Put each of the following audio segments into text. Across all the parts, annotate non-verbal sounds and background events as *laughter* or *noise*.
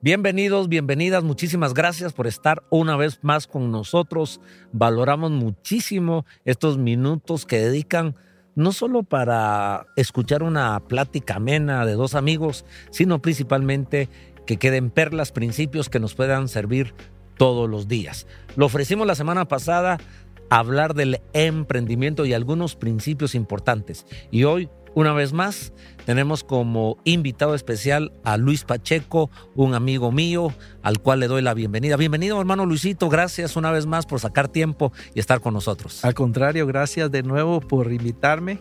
Bienvenidos, bienvenidas, muchísimas gracias por estar una vez más con nosotros. Valoramos muchísimo estos minutos que dedican no solo para escuchar una plática amena de dos amigos, sino principalmente que queden perlas, principios que nos puedan servir todos los días. Lo ofrecimos la semana pasada hablar del emprendimiento y algunos principios importantes. Y hoy una vez más, tenemos como invitado especial a Luis Pacheco, un amigo mío, al cual le doy la bienvenida. Bienvenido, hermano Luisito. Gracias una vez más por sacar tiempo y estar con nosotros. Al contrario, gracias de nuevo por invitarme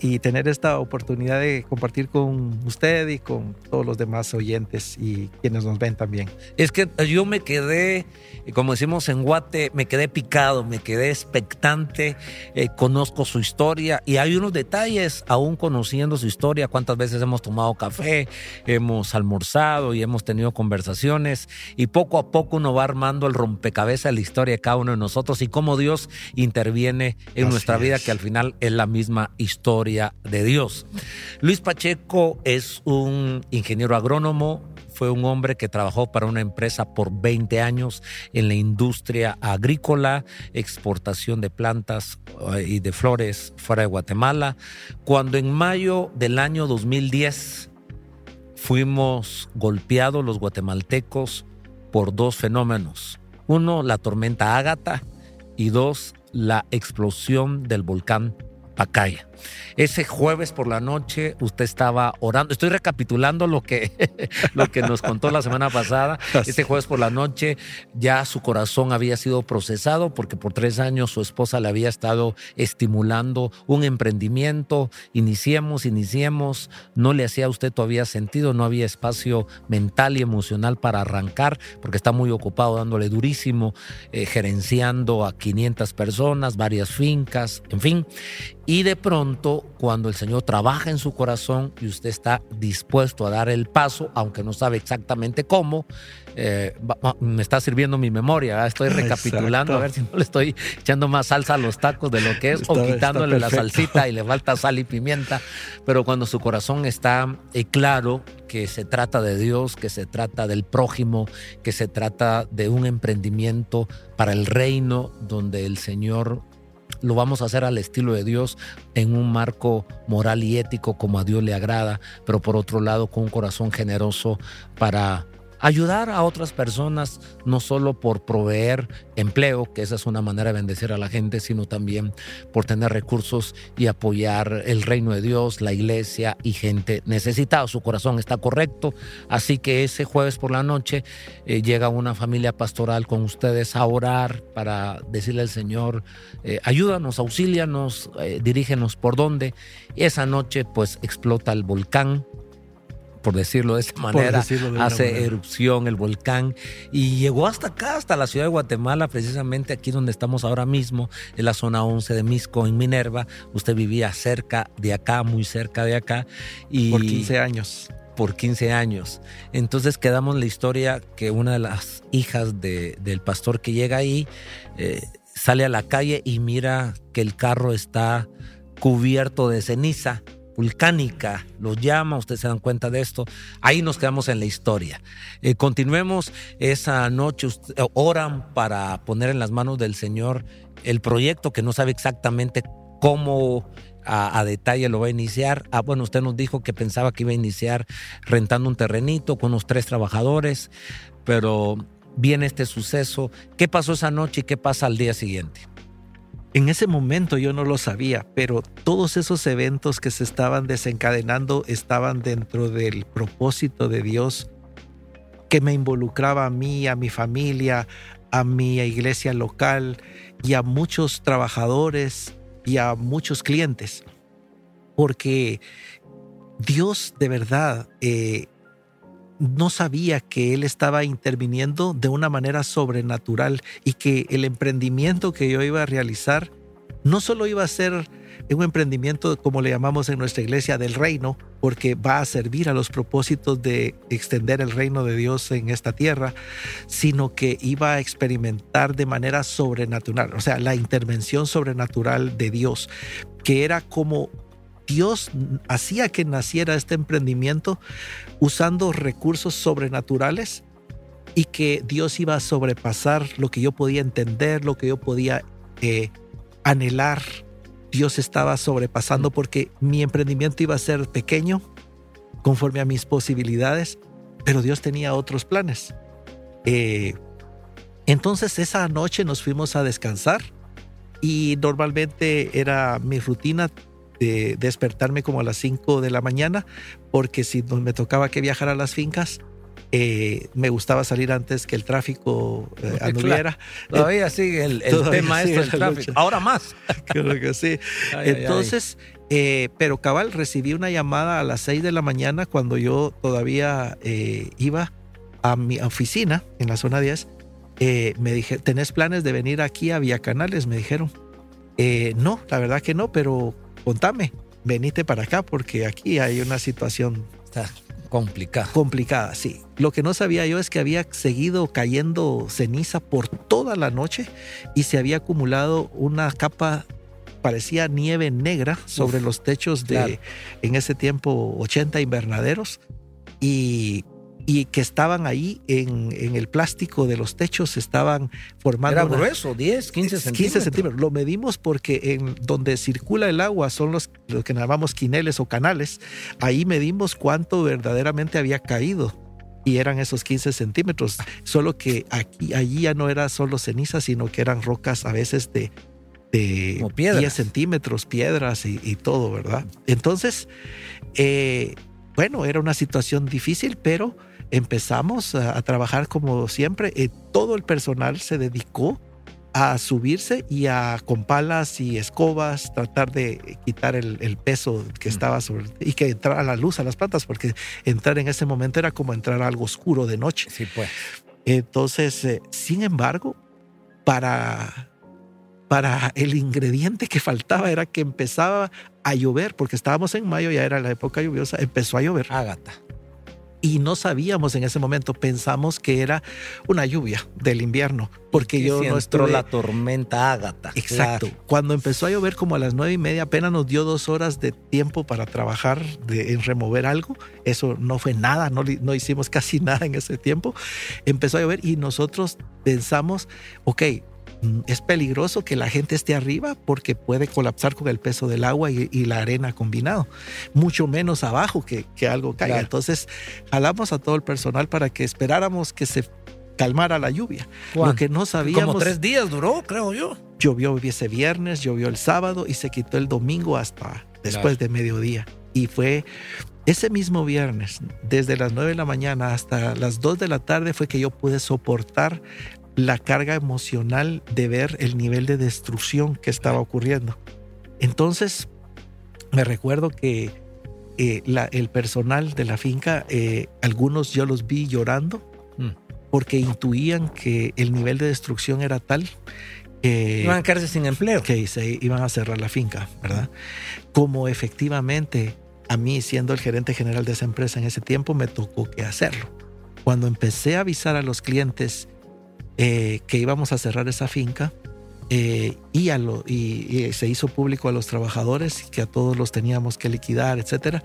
y tener esta oportunidad de compartir con usted y con todos los demás oyentes y quienes nos ven también. Es que yo me quedé, como decimos en Guate, me quedé picado, me quedé expectante, eh, conozco su historia y hay unos detalles, aún conociendo su historia, cuántas veces hemos tomado café, hemos almorzado y hemos tenido conversaciones y poco a poco uno va armando el rompecabezas de la historia de cada uno de nosotros y cómo Dios interviene en nuestra vida, que al final es la misma historia de Dios. Luis Pacheco es un ingeniero agrónomo, fue un hombre que trabajó para una empresa por 20 años en la industria agrícola, exportación de plantas eh, y de flores fuera de Guatemala. Cuando en mayo del año 2010 fuimos golpeados los guatemaltecos por dos fenómenos. Uno, la tormenta Ágata y dos, la explosión del volcán Pacaya. Ese jueves por la noche usted estaba orando. Estoy recapitulando lo que, *laughs* lo que nos contó la semana pasada. Ese jueves por la noche ya su corazón había sido procesado porque por tres años su esposa le había estado estimulando un emprendimiento. Iniciemos, iniciemos. No le hacía a usted todavía sentido, no había espacio mental y emocional para arrancar porque está muy ocupado dándole durísimo, eh, gerenciando a 500 personas, varias fincas, en fin. Y de pronto, cuando el Señor trabaja en su corazón y usted está dispuesto a dar el paso, aunque no sabe exactamente cómo, eh, me está sirviendo mi memoria, estoy *laughs* recapitulando a ver si no le estoy echando más salsa a los tacos de lo que es o quitándole la salsita y le falta sal y pimienta, pero cuando su corazón está eh, claro que se trata de Dios, que se trata del prójimo, que se trata de un emprendimiento para el reino donde el Señor lo vamos a hacer al estilo de Dios en un marco moral y ético como a Dios le agrada, pero por otro lado con un corazón generoso para ayudar a otras personas, no solo por proveer empleo, que esa es una manera de bendecir a la gente, sino también por tener recursos y apoyar el reino de Dios, la iglesia y gente necesitada. Su corazón está correcto, así que ese jueves por la noche eh, llega una familia pastoral con ustedes a orar para decirle al Señor, eh, ayúdanos, auxílianos, eh, dirígenos por dónde. Y esa noche pues explota el volcán por decirlo de esa manera, hace erupción el volcán y llegó hasta acá, hasta la ciudad de Guatemala, precisamente aquí donde estamos ahora mismo, en la zona 11 de Misco, en Minerva. Usted vivía cerca de acá, muy cerca de acá. Y por 15 años por 15 años. Entonces quedamos la historia que una de las hijas del pastor que llega ahí eh, sale a la calle y mira que el carro está cubierto de ceniza volcánica, los llama, ustedes se dan cuenta de esto, ahí nos quedamos en la historia. Eh, continuemos esa noche, oran para poner en las manos del Señor el proyecto que no sabe exactamente cómo a, detalle lo va a iniciar. Ah, bueno, usted nos dijo que pensaba que iba a iniciar rentando un terrenito con unos tres trabajadores, pero viene este suceso. ¿Qué pasó esa noche y qué pasa al día siguiente? En ese momento yo no lo sabía, pero todos esos eventos que se estaban desencadenando estaban dentro del propósito de Dios que me involucraba a mí, a mi familia, a mi iglesia local y a muchos trabajadores y a muchos clientes. Porque Dios de verdad eh, no sabía que él estaba interviniendo de una manera sobrenatural y que el emprendimiento que yo iba a realizar no solo iba a ser un emprendimiento, como le llamamos en nuestra iglesia, del reino, porque va a servir a los propósitos de extender el reino de Dios en esta tierra, sino que iba a experimentar de manera sobrenatural, o sea, la intervención sobrenatural de Dios, que era como Dios hacía que naciera este emprendimiento usando recursos sobrenaturales y que Dios iba a sobrepasar lo que yo podía entender, lo que yo podía eh, anhelar. Dios estaba sobrepasando porque mi emprendimiento iba a ser pequeño conforme a mis posibilidades, pero Dios tenía otros planes. Eh, entonces esa noche nos fuimos a descansar y normalmente era mi rutina de despertarme como a las 5 de la mañana porque si me tocaba que viajar a las fincas, eh, me gustaba salir antes que el tráfico eh, *laughs* anduviera. Todavía sigue el, tema este del tráfico. Ahora más. *laughs* Creo que sí. *laughs* Entonces, eh, pero cabal, recibí una llamada a las 6 de la mañana cuando yo todavía iba a mi oficina en la zona 10 eh, me dije, ¿tenés planes de venir aquí a Vía Canales? Me dijeron, eh, no, la verdad que no, pero contame, venite para acá porque aquí hay una situación Está complicada. Complicada, sí. Lo que no sabía yo es que había seguido cayendo ceniza por toda la noche y se había acumulado una capa parecía nieve negra sobre los techos de en ese tiempo 80 invernaderos y y que estaban ahí en, el plástico de los techos, estaban formando. Era grueso, 10, 15 centímetros. 15 centímetros. Lo medimos porque en donde circula el agua son los, los que llamamos quineles o canales. Ahí medimos cuánto verdaderamente había caído y eran esos 15 centímetros. Solo que aquí, allí ya no era solo ceniza, sino que eran rocas a veces de, de 10 centímetros, piedras y, todo, ¿verdad? Entonces, eh, bueno, era una situación difícil, pero empezamos a, trabajar como siempre. Eh, todo el personal se dedicó a subirse y a con palas y escobas tratar de quitar el, peso que estaba sobre y que entrara la luz a las plantas porque entrar en ese momento era como entrar a algo oscuro de noche. Sí, pues. Entonces, eh, sin embargo, para para el ingrediente que faltaba era que empezaba a llover, porque estábamos en mayo, ya era la época lluviosa, empezó a llover. Ágata y no sabíamos en ese momento, pensamos que era una lluvia del invierno, porque yo no entró la tormenta Ágata. Exacto. Cuando empezó a llover como a las nueve y media, apenas nos dio dos horas de tiempo para trabajar de, en remover algo. Eso no fue nada, no, no hicimos *laughs* casi nada en ese tiempo. Empezó a llover y nosotros pensamos, ok, es peligroso que la gente esté arriba porque puede colapsar con el peso del agua y, la arena combinado, mucho menos abajo que, algo caiga. Entonces, jalamos a todo el personal para que esperáramos que se calmara la lluvia. Lo que no sabíamos. Como tres días duró, creo yo. Llovió ese viernes, llovió el sábado y se quitó el domingo hasta después de mediodía. Y fue ese mismo viernes, desde las 9 de la mañana hasta las 2 de la tarde, fue que yo pude soportar la carga emocional de ver el nivel de destrucción que estaba ocurriendo. Entonces, me recuerdo que eh, el personal de la finca, eh, algunos yo los vi llorando mm. porque intuían que el nivel de destrucción era tal que iban a quedarse sin empleo. Que se iban a cerrar la finca, ¿verdad? Como efectivamente a mí, siendo el gerente general de esa empresa en ese tiempo, me tocó que hacerlo. Cuando empecé a avisar a los clientes eh, que íbamos a cerrar esa finca eh, y, y, se hizo público a los trabajadores que a todos los teníamos que liquidar, etcétera,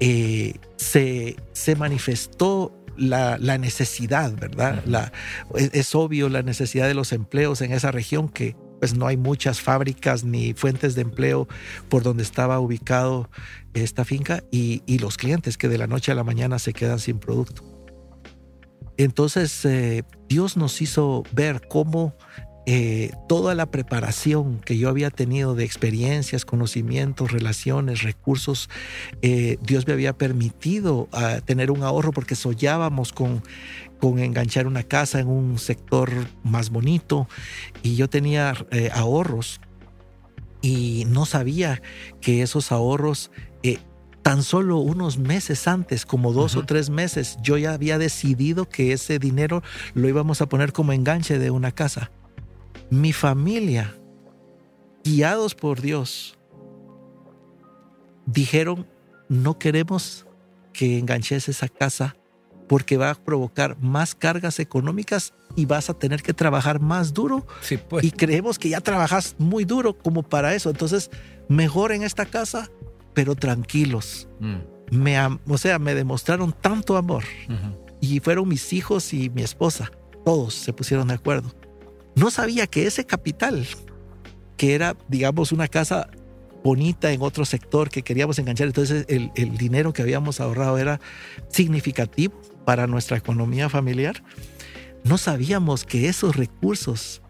eh, se, se manifestó la, la, necesidad, ¿verdad? La, es, obvio la necesidad de los empleos en esa región que pues no hay muchas fábricas ni fuentes de empleo por donde estaba ubicado esta finca y, y los clientes que de la noche a la mañana se quedan sin producto. Entonces eh, Dios nos hizo ver cómo eh, toda la preparación que yo había tenido de experiencias, conocimientos, relaciones, recursos, eh, Dios me había permitido ah, tener un ahorro porque soñábamos con, con enganchar una casa en un sector más bonito y yo tenía ahorros y no sabía que esos ahorros tan solo unos meses antes, como dos o tres meses, yo ya había decidido que ese dinero lo íbamos a poner como enganche de una casa. Mi familia, guiados por Dios, dijeron, no queremos que enganches esa casa porque va a provocar más cargas económicas y vas a tener que trabajar más duro. Sí, pues. Y creemos que ya trabajas muy duro como para eso. Entonces, mejor en esta casa pero tranquilos. Mm. Me, o sea, me demostraron tanto amor. y fueron mis hijos y mi esposa. Todos se pusieron de acuerdo. No sabía que ese capital, que era, digamos, una casa bonita en otro sector que queríamos enganchar, entonces el, el dinero que habíamos ahorrado era significativo para nuestra economía familiar. No sabíamos que esos recursos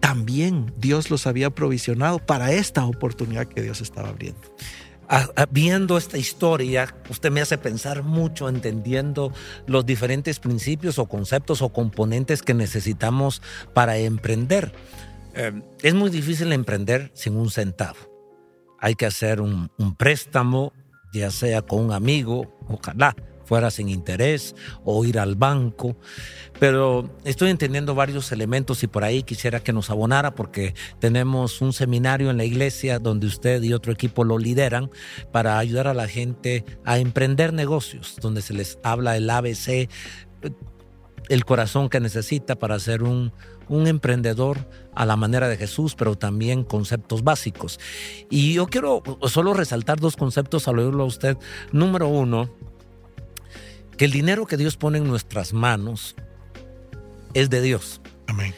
también Dios los había provisionado para esta oportunidad que Dios estaba abriendo. Viendo esta historia, usted me hace pensar mucho entendiendo los diferentes principios o conceptos o componentes que necesitamos para emprender. Eh, es muy difícil emprender sin un centavo. Hay que hacer un, un préstamo, ya sea con un amigo, ojalá, fuera sin interés o ir al banco. Pero estoy entendiendo varios elementos y por ahí quisiera que nos abonara porque tenemos un seminario en la iglesia donde usted y otro equipo lo lideran para ayudar a la gente a emprender negocios, donde se les habla el ABC, el corazón que necesita para ser un, un emprendedor a la manera de Jesús, pero también conceptos básicos. Y yo quiero solo resaltar dos conceptos al oírlo a usted. Número uno, que el dinero que Dios pone en nuestras manos es de Dios. Amén.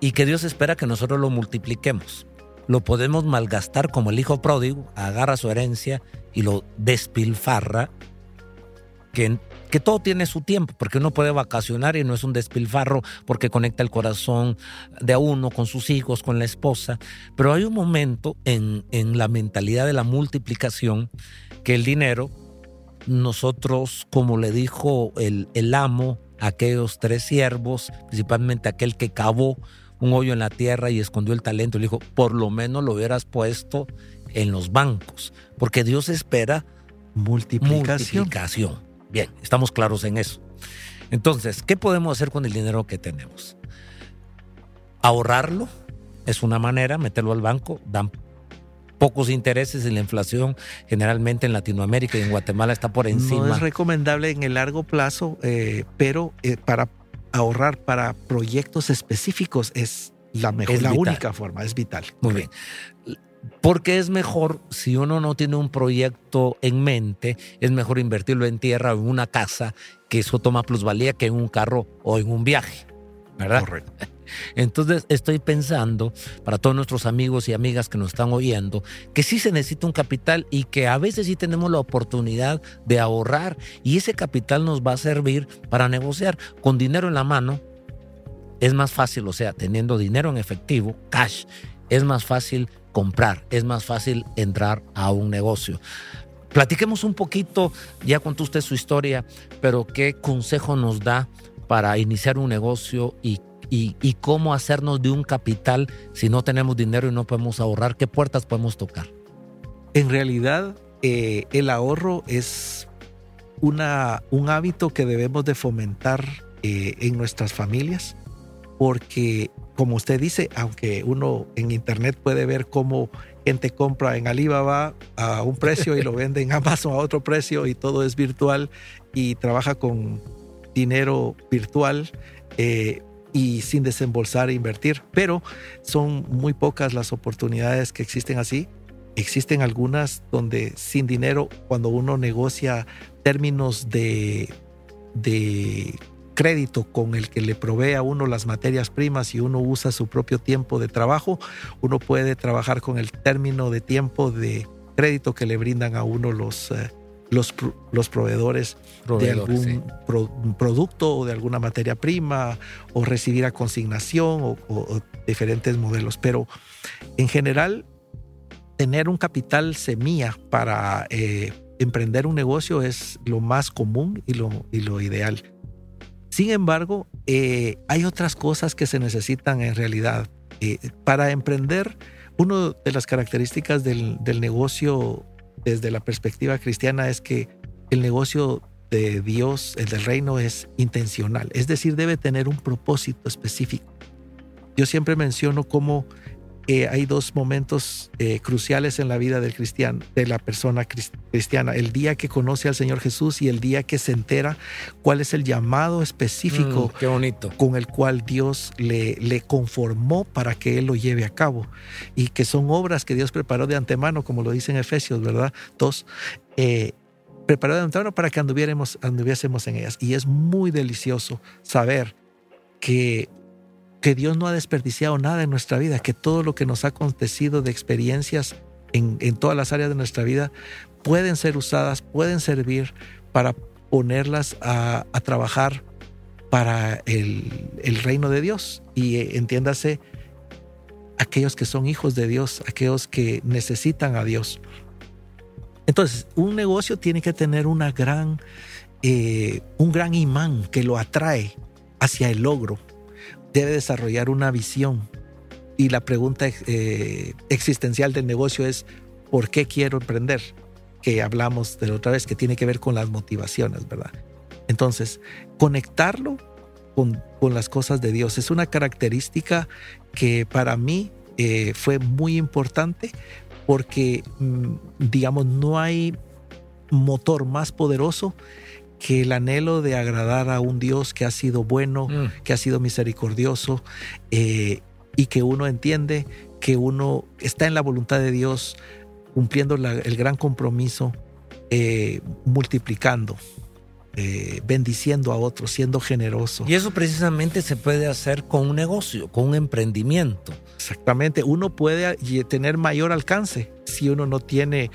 Y que Dios espera que nosotros lo multipliquemos. Lo podemos malgastar como el hijo pródigo, agarra su herencia y lo despilfarra, que, que todo tiene su tiempo, porque uno puede vacacionar y no es un despilfarro porque conecta el corazón de uno con sus hijos, con la esposa. Pero hay un momento en, en la mentalidad de la multiplicación que el dinero nosotros, como le dijo el, el amo a aquellos tres siervos, principalmente aquel que cavó un hoyo en la tierra y escondió el talento, le dijo, por lo menos lo hubieras puesto en los bancos, porque Dios espera multiplicación. multiplicación. Bien, estamos claros en eso. Entonces, ¿qué podemos hacer con el dinero que tenemos? Ahorrarlo es una manera, meterlo al banco, dan pocos intereses y la inflación generalmente en Latinoamérica y en Guatemala está por encima. No es recomendable en el largo plazo, eh, pero eh, para ahorrar para proyectos específicos es la mejor, la única forma, es vital. Muy bien. Porque es mejor, si uno no tiene un proyecto en mente, es mejor invertirlo en tierra o en una casa, que eso toma plusvalía que en un carro o en un viaje. ¿Verdad? Correcto. Entonces estoy pensando, para todos nuestros amigos y amigas que nos están oyendo, que sí se necesita un capital y que a veces sí tenemos la oportunidad de ahorrar y ese capital nos va a servir para negociar con dinero en la mano. Es más fácil, o sea, teniendo dinero en efectivo, cash, es más fácil comprar, es más fácil entrar a un negocio. Platiquemos un poquito, ya contó usted su historia, pero qué consejo nos da para iniciar un negocio y y, cómo hacernos de un capital si no tenemos dinero y no podemos ahorrar, qué puertas podemos tocar. En realidad, eh, el ahorro es una, un hábito que debemos de fomentar eh, en nuestras familias, porque como usted dice, aunque uno en internet puede ver cómo gente compra en Alibaba a un precio y lo *laughs* vende en Amazon a otro precio y todo es virtual y trabaja con dinero virtual, eh, y sin desembolsar e invertir. Pero son muy pocas las oportunidades que existen así. Existen algunas donde sin dinero, cuando uno negocia términos de, de crédito con el que le provee a uno las materias primas y uno usa su propio tiempo de trabajo, uno puede trabajar con el término de tiempo de crédito que le brindan a uno los, eh, los, los proveedores, de algún producto o de alguna materia prima o recibir a consignación o, diferentes modelos. Pero en general, tener un capital semilla para eh, emprender un negocio es lo más común y lo, y lo ideal. Sin embargo, eh, hay otras cosas que se necesitan en realidad. Eh, para emprender, una de las características del, del negocio desde la perspectiva cristiana es que el negocio de Dios, el del reino, es intencional, es decir, debe tener un propósito específico. Yo siempre menciono cómo hay dos momentos eh, cruciales en la vida del cristiano, de la persona cristiana. El día que conoce al Señor Jesús y el día que se entera cuál es el llamado específico mm, con el cual Dios le, le conformó para que Él lo lleve a cabo. Y que son obras que Dios preparó de antemano, como lo dice en Efesios, ¿verdad? Dos. Eh, preparó de antemano para que anduviéramos, anduviésemos en ellas. Y es muy delicioso saber que, que Dios no ha desperdiciado nada en nuestra vida, que todo lo que nos ha acontecido de experiencias en, en todas las áreas de nuestra vida pueden ser usadas, pueden servir para ponerlas a, a trabajar para el, el, reino de Dios. Y eh, entiéndase, aquellos que son hijos de Dios, aquellos que necesitan a Dios. Entonces, un negocio tiene que tener una gran, eh, un gran imán que lo atrae hacia el logro. Debe desarrollar una visión. Y la pregunta eh, existencial del negocio es, ¿por qué quiero emprender? Que hablamos de la otra vez, que tiene que ver con las motivaciones, ¿verdad? Entonces, conectarlo con, con las cosas de Dios es una característica que para mí eh, fue muy importante porque, mm, digamos, no hay motor más poderoso que el anhelo de agradar a un Dios que ha sido bueno, mm. que ha sido misericordioso eh, y que uno entiende que uno está en la voluntad de Dios cumpliendo la, el gran compromiso, eh, multiplicando, eh, bendiciendo a otros, siendo generoso. Y eso precisamente se puede hacer con un negocio, con un emprendimiento. Exactamente, uno puede tener mayor alcance si uno no tiene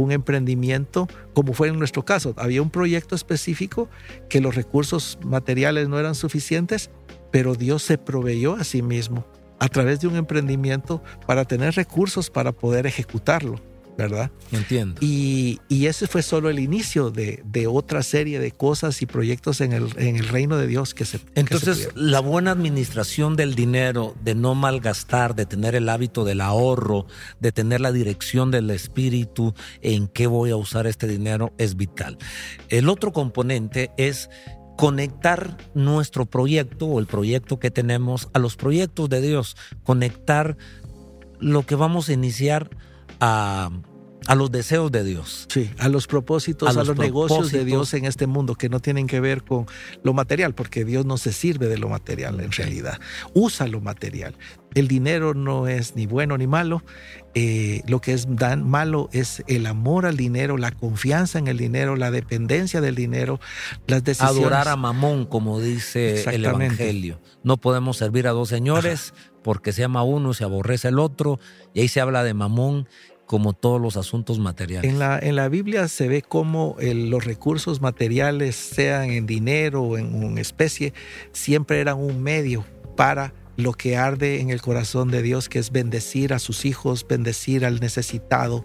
un emprendimiento, como fue en nuestro caso. Había un proyecto específico que los recursos materiales no eran suficientes, pero Dios se proveyó a sí mismo a través de un emprendimiento para tener recursos para poder ejecutarlo. ¿Verdad? Entiendo. Y, ese fue solo el inicio de, otra serie de cosas y proyectos en el, en el reino de Dios que se... Entonces, la buena administración del dinero, de no malgastar, de tener el hábito del ahorro, de tener la dirección del espíritu en qué voy a usar este dinero, es vital. El otro componente es conectar nuestro proyecto o el proyecto que tenemos a los proyectos de Dios, conectar lo que vamos a iniciar a a los deseos de Dios. Sí, a los propósitos, a, los, negocios de Dios en este mundo que no tienen que ver con lo material, porque Dios no se sirve de lo material en realidad. Usa lo material. El dinero no es ni bueno ni malo. Eh, lo que es dan malo es el amor al dinero, la confianza en el dinero, la dependencia del dinero, las decisiones. Adorar a Mamón, como dice el Evangelio. No podemos servir a dos señores porque se ama uno, se aborrece el otro, y ahí se habla de Mamón como todos los asuntos materiales. En la, en la Biblia se ve cómo los recursos materiales, sean en dinero o en, especie, siempre eran un medio para lo que arde en el corazón de Dios, que es bendecir a sus hijos, bendecir al necesitado.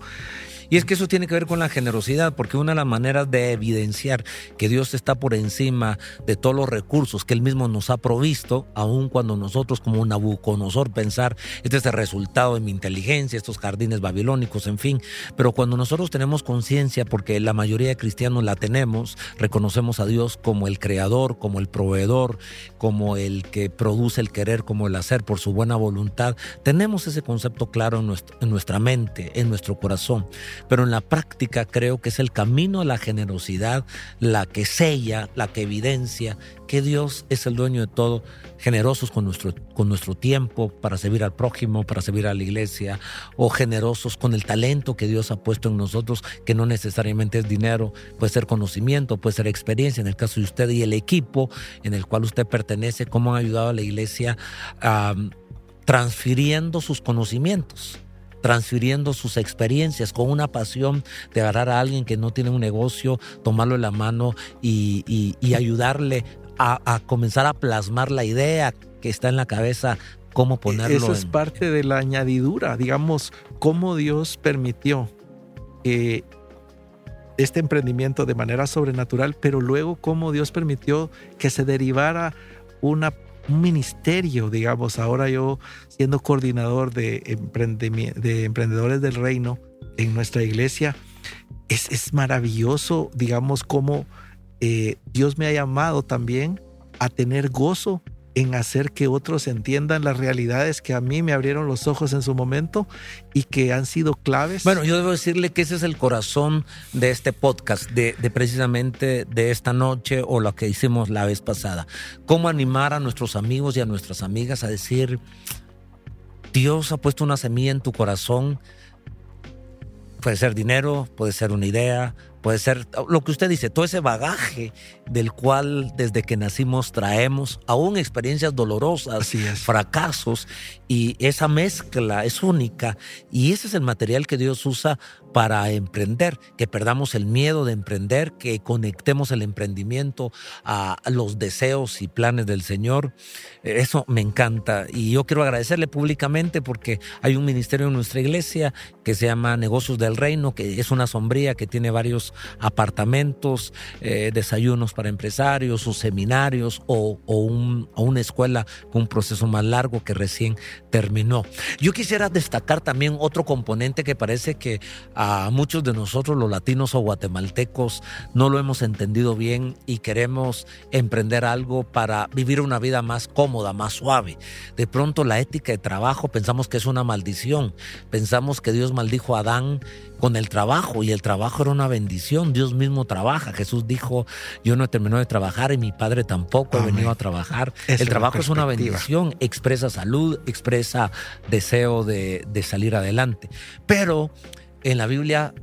Y es que eso tiene que ver con la generosidad, porque una de las maneras de evidenciar que Dios está por encima de todos los recursos que Él mismo nos ha provisto, aun cuando nosotros como Nabucodonosor pensar, este es el resultado de mi inteligencia, estos jardines babilónicos, en fin, pero cuando nosotros tenemos conciencia, porque la mayoría de cristianos la tenemos, reconocemos a Dios como el creador, como el proveedor, como el que produce el querer, como el hacer por su buena voluntad, tenemos ese concepto claro en, en nuestra mente, en nuestro corazón pero en la práctica creo que es el camino a la generosidad la que sella, la que evidencia que Dios es el dueño de todo, generosos con nuestro, con nuestro tiempo para servir al prójimo, para servir a la iglesia, o generosos con el talento que Dios ha puesto en nosotros, que no necesariamente es dinero, puede ser conocimiento, puede ser experiencia, en el caso de usted y el equipo en el cual usted pertenece, cómo han ayudado a la iglesia transfiriendo sus conocimientos transfiriendo sus experiencias con una pasión de agarrar a alguien que no tiene un negocio, tomarlo en la mano y, ayudarle a, comenzar a plasmar la idea que está en la cabeza, cómo ponerlo. Eso es parte de la añadidura, digamos, cómo Dios permitió que este emprendimiento de manera sobrenatural, pero luego cómo Dios permitió que se derivara una un ministerio, digamos, ahora yo siendo coordinador de, de emprendedores del reino en nuestra iglesia, es, es maravilloso, digamos, cómo eh, Dios me ha llamado también a tener gozo en hacer que otros entiendan las realidades que a mí me abrieron los ojos en su momento y que han sido claves. Bueno, yo debo decirle que ese es el corazón de este podcast, de, precisamente de esta noche o lo que hicimos la vez pasada. Cómo animar a nuestros amigos y a nuestras amigas a decir, Dios ha puesto una semilla en tu corazón. Puede ser dinero, puede ser una idea, puede ser lo que usted dice, todo ese bagaje del cual desde que nacimos traemos, aún experiencias dolorosas, fracasos, y esa mezcla es única, y ese es el material que Dios usa para emprender, que perdamos el miedo de emprender, que conectemos el emprendimiento a los deseos y planes del Señor. Eso me encanta y yo quiero agradecerle públicamente porque hay un ministerio en nuestra iglesia que se llama Negocios del Reino, que es una sombría que tiene varios apartamentos, eh, desayunos para empresarios o seminarios o, una escuela con un proceso más largo que recién terminó. Yo quisiera destacar también otro componente que parece que a muchos de nosotros los latinos o guatemaltecos no lo hemos entendido bien y queremos emprender algo para vivir una vida más cómoda, más suave. De pronto la ética de trabajo pensamos que es una maldición, pensamos que Dios maldijo a Adán con el trabajo y el trabajo era una bendición, Dios mismo trabaja, Jesús dijo, yo no he terminado de trabajar y mi Padre tampoco ha venido a trabajar. el trabajo es una bendición, expresa salud, expresa deseo de, de salir adelante. Pero en la Biblia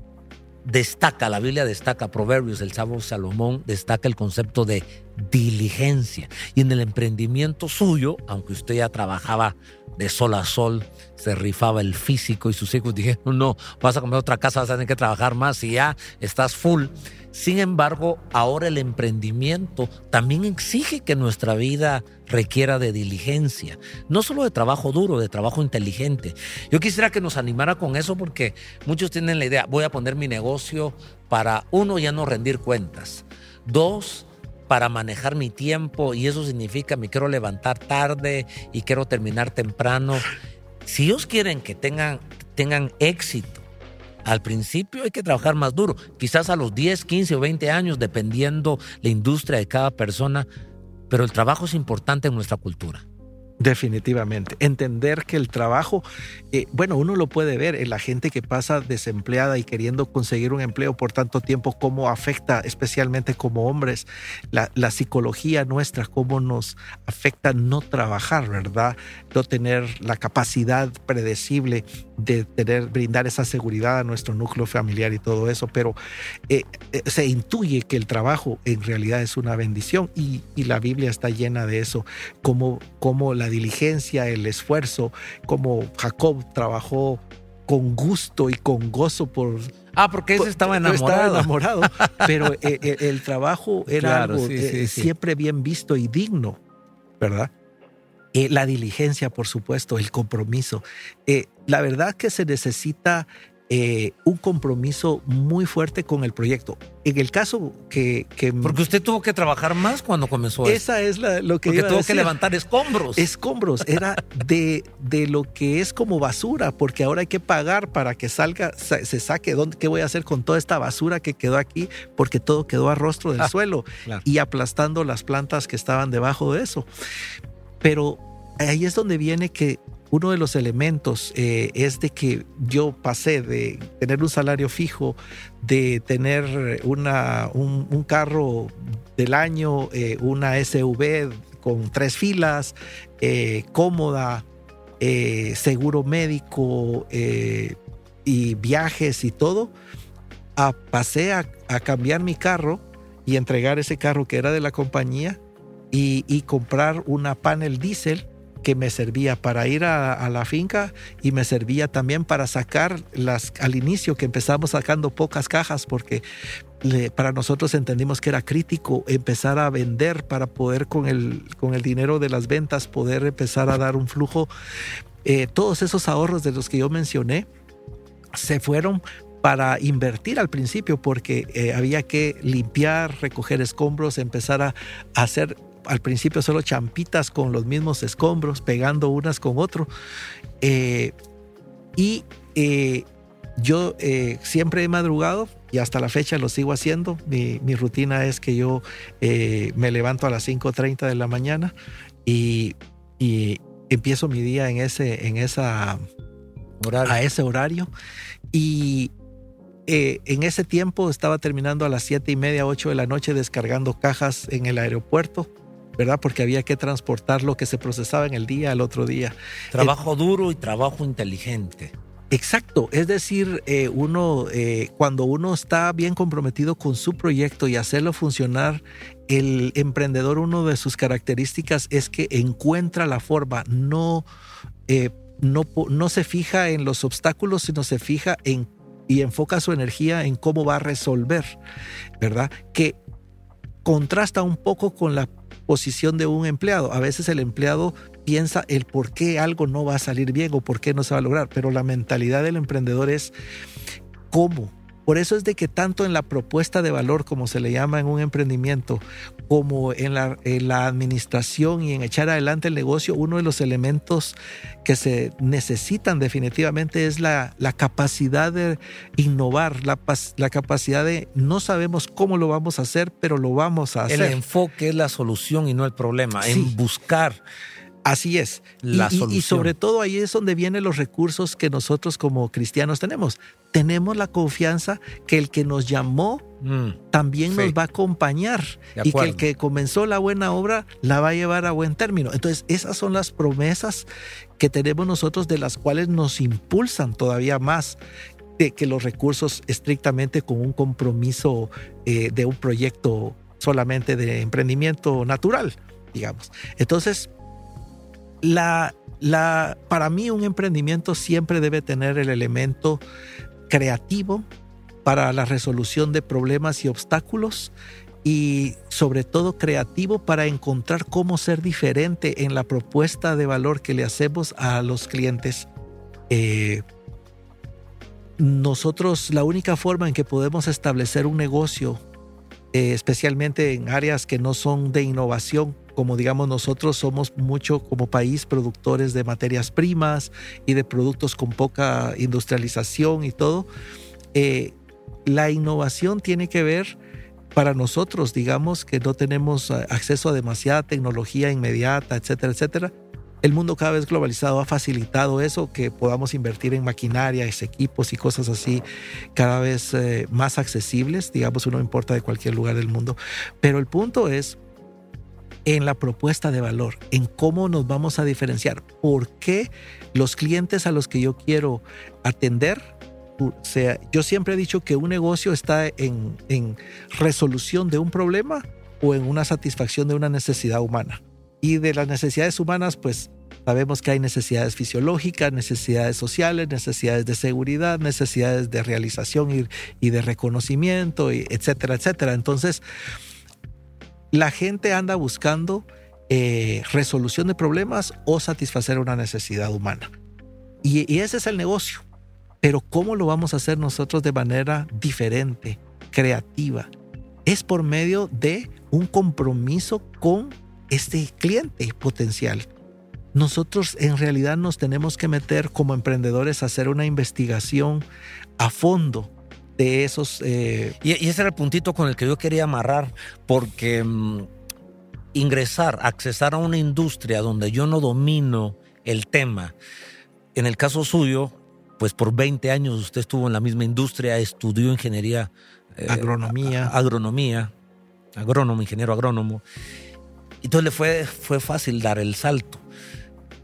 destaca, la Biblia destaca, Proverbios, el sabio Salomón destaca el concepto de diligencia. Y en el emprendimiento suyo, aunque usted ya trabajaba de sol a sol, se rifaba el físico y sus hijos dijeron, no, vas a comer otra casa, vas a tener que trabajar más y ya estás full. Sin embargo, ahora el emprendimiento también exige que nuestra vida requiera de diligencia, no solo de trabajo duro, de trabajo inteligente. Yo quisiera que nos animara con eso porque muchos tienen la idea, voy a poner mi negocio para, uno, ya no rendir cuentas, dos, para manejar mi tiempo y eso significa me quiero levantar tarde y quiero terminar temprano. Si ellos quieren que tengan, tengan éxito, al principio hay que trabajar más duro, quizás a los 10, 15 o 20 años, dependiendo la industria de cada persona, pero el trabajo es importante en nuestra cultura. Definitivamente. Entender que el trabajo, eh, bueno, uno lo puede ver en la gente que pasa desempleada y queriendo conseguir un empleo por tanto tiempo, cómo afecta, especialmente como hombres, la, psicología nuestra, cómo nos afecta no trabajar, ¿verdad? No tener la capacidad predecible de tener, brindar esa seguridad a nuestro núcleo familiar y todo eso, pero eh, eh, se intuye que el trabajo en realidad es una bendición y, la Biblia está llena de eso, como, como la diligencia, el esfuerzo, como Jacob trabajó con gusto y con gozo por... Ah, porque ese estaba enamorado. enamorado, *laughs* pero eh, eh, el, trabajo era algo eh, siempre bien visto y digno, ¿verdad? la diligencia, por supuesto, el compromiso. la verdad que se necesita eh, un compromiso muy fuerte con el proyecto. En el caso que, Porque usted tuvo que trabajar más cuando comenzó Esa es lo que Porque tuvo que levantar escombros. Escombros, era de, de lo que es como basura, porque ahora hay que pagar para que salga, se saque. ¿dónde, ¿Qué voy a hacer con toda esta basura que quedó aquí? Porque todo quedó a rostro del ah, suelo y aplastando las plantas que estaban debajo de eso. Pero ahí es donde viene que uno de los elementos eh, es de que yo pasé de tener un salario fijo, de tener una, un, carro del año, eh, una SUV con tres filas, eh, cómoda, seguro médico y viajes y todo, a, pasé a, cambiar mi carro y entregar ese carro que era de la compañía y, y comprar una panel diésel que me servía para ir a, la finca y me servía también para sacar las al inicio que empezamos sacando pocas cajas porque para nosotros entendimos que era crítico empezar a vender para poder con el, con el dinero de las ventas poder empezar a dar un flujo. Eh, todos esos ahorros de los que yo mencioné se fueron para invertir al principio porque eh, había que limpiar, recoger escombros, empezar a hacer al principio solo champitas con los mismos escombros, pegando unas con otro. Eh, y eh, yo eh, siempre he madrugado y hasta la fecha lo sigo haciendo. Mi, rutina es que yo me levanto a las 5.30 de la mañana y, empiezo mi día en ese, en esa, a ese horario. Y en ese tiempo estaba terminando a las siete y media, 8 de la noche descargando cajas en el aeropuerto ¿verdad? Porque había que transportar lo que se procesaba en el día al otro día. Trabajo duro y trabajo inteligente. Exacto, es decir, eh, uno eh, cuando uno está bien comprometido con su proyecto y hacerlo funcionar, el emprendedor una de sus características es que encuentra la forma, no, eh, no, no se fija en los obstáculos, sino se fija en y enfoca su energía en cómo va a resolver, ¿verdad? Que contrasta un poco con la posición de un empleado. A veces el empleado piensa el por qué algo no va a salir bien o por qué no se va a lograr, pero la mentalidad del emprendedor es cómo. Por eso es de que tanto en la propuesta de valor, como se le llama en un emprendimiento, como en la, administración y en echar adelante el negocio, uno de los elementos que se necesitan definitivamente es la, capacidad de innovar, la, la, capacidad de no sabemos cómo lo vamos a hacer, pero lo vamos a hacer. El enfoque es la solución y no el problema, en buscar Así es. y, sobre todo ahí es donde vienen los recursos que nosotros como cristianos tenemos. Tenemos la confianza que el que nos llamó mm, también nos va a acompañar y que el que comenzó la buena obra la va a llevar a buen término. Entonces, esas son las promesas que tenemos nosotros de las cuales nos impulsan todavía más de que los recursos estrictamente con un compromiso eh, de un proyecto solamente de emprendimiento natural, digamos. Entonces, la, la, para mí un emprendimiento siempre debe tener el elemento creativo para la resolución de problemas y obstáculos y sobre todo creativo para encontrar cómo ser diferente en la propuesta de valor que le hacemos a los clientes. Eh, nosotros la única forma en que podemos establecer un negocio, eh, especialmente en áreas que no son de innovación, como digamos nosotros somos mucho como país productores de materias primas y de productos con poca industrialización y todo, eh, la innovación tiene que ver para nosotros, digamos que no tenemos eh, acceso a demasiada tecnología inmediata, etcétera, etcétera. El mundo cada vez globalizado ha facilitado eso, que podamos invertir en maquinaria, equipos y cosas así cada vez eh, más accesibles, digamos, uno importa de cualquier lugar del mundo. Pero el punto es en la propuesta de valor, en cómo nos vamos a diferenciar, por qué los clientes a los que yo quiero atender, sea, yo siempre he dicho que un negocio está en, en resolución de un problema o en una satisfacción de una necesidad humana. Y de las necesidades humanas, pues sabemos que hay necesidades fisiológicas, necesidades sociales, necesidades de seguridad, necesidades de realización y, y de reconocimiento, etcétera, etcétera. Entonces, la gente anda buscando eh, resolución de problemas o satisfacer una necesidad humana. Y, ese es el negocio. Pero ¿cómo lo vamos a hacer nosotros de manera diferente, creativa? Es por medio de un compromiso con este cliente potencial. Nosotros en realidad nos tenemos que meter como emprendedores a hacer una investigación a fondo de esos... Eh, y, ese era el puntito con el que yo quería amarrar, porque mm, ingresar, accesar a una industria donde yo no domino el tema, en el caso suyo, pues por 20 años usted estuvo en la misma industria, estudió ingeniería. Eh, agronomía. agronomía, agrónomo, ingeniero agrónomo. Entonces le fue, fue fácil dar el salto.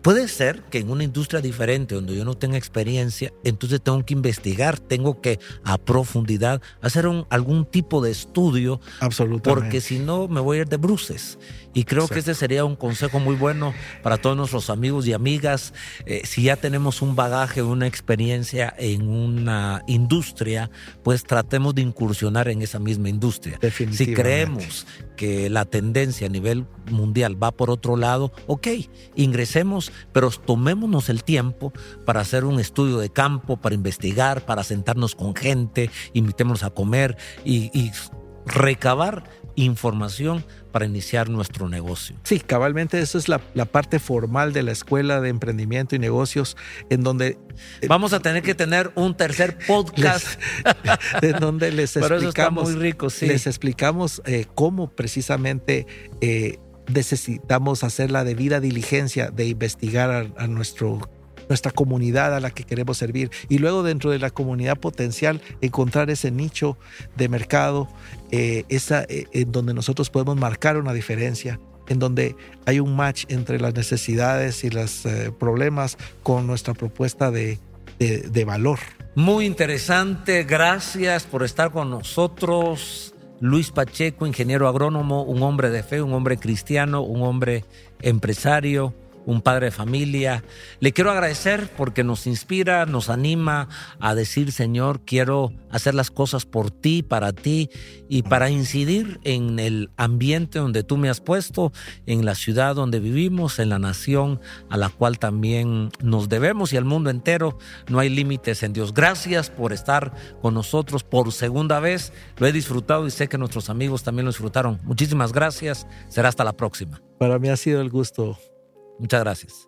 Puede ser que en una industria diferente, donde yo no tenga experiencia, entonces tengo que investigar, tengo que a profundidad hacer un, algún tipo de estudio. Absolutamente. Porque si no, me voy a ir de bruces. Y creo que ese sería un consejo muy bueno para todos nuestros amigos y amigas. Eh, si ya tenemos un bagaje, una experiencia en una industria, pues tratemos de incursionar en esa misma industria. Si creemos que la tendencia a nivel mundial va por otro lado, ok, ingresemos, pero tomémonos el tiempo para hacer un estudio de campo, para investigar, para sentarnos con gente, invitémonos a comer y, y recabar información para iniciar nuestro negocio. Sí, cabalmente eso es la, parte formal de la escuela de emprendimiento y negocios en donde... Eh, Vamos a tener que tener un tercer podcast. *laughs* en donde les explicamos... muy rico, sí. Les explicamos eh, cómo precisamente... Eh, necesitamos hacer la debida diligencia de investigar a nuestro nuestra comunidad a la que queremos servir y luego dentro de la comunidad potencial encontrar ese nicho de mercado eh, esa, eh, en donde nosotros podemos marcar una diferencia en donde hay un match entre las necesidades y los eh, problemas con nuestra propuesta de, de, valor. Muy interesante, gracias por estar con nosotros. Luis Pacheco, ingeniero agrónomo, un hombre de fe, un hombre cristiano, un hombre empresario, un padre de familia. Le quiero agradecer porque nos inspira, nos anima a decir, Señor, quiero hacer las cosas por ti, para ti y para incidir en el ambiente donde tú me has puesto, en la ciudad donde vivimos, en la nación a la cual también nos debemos y al mundo entero. No hay límites en Dios. Gracias por estar con nosotros por segunda vez. Lo he disfrutado y sé que nuestros amigos también lo disfrutaron. Muchísimas gracias. Será hasta la próxima. Para mí ha sido el gusto Muchas gracias.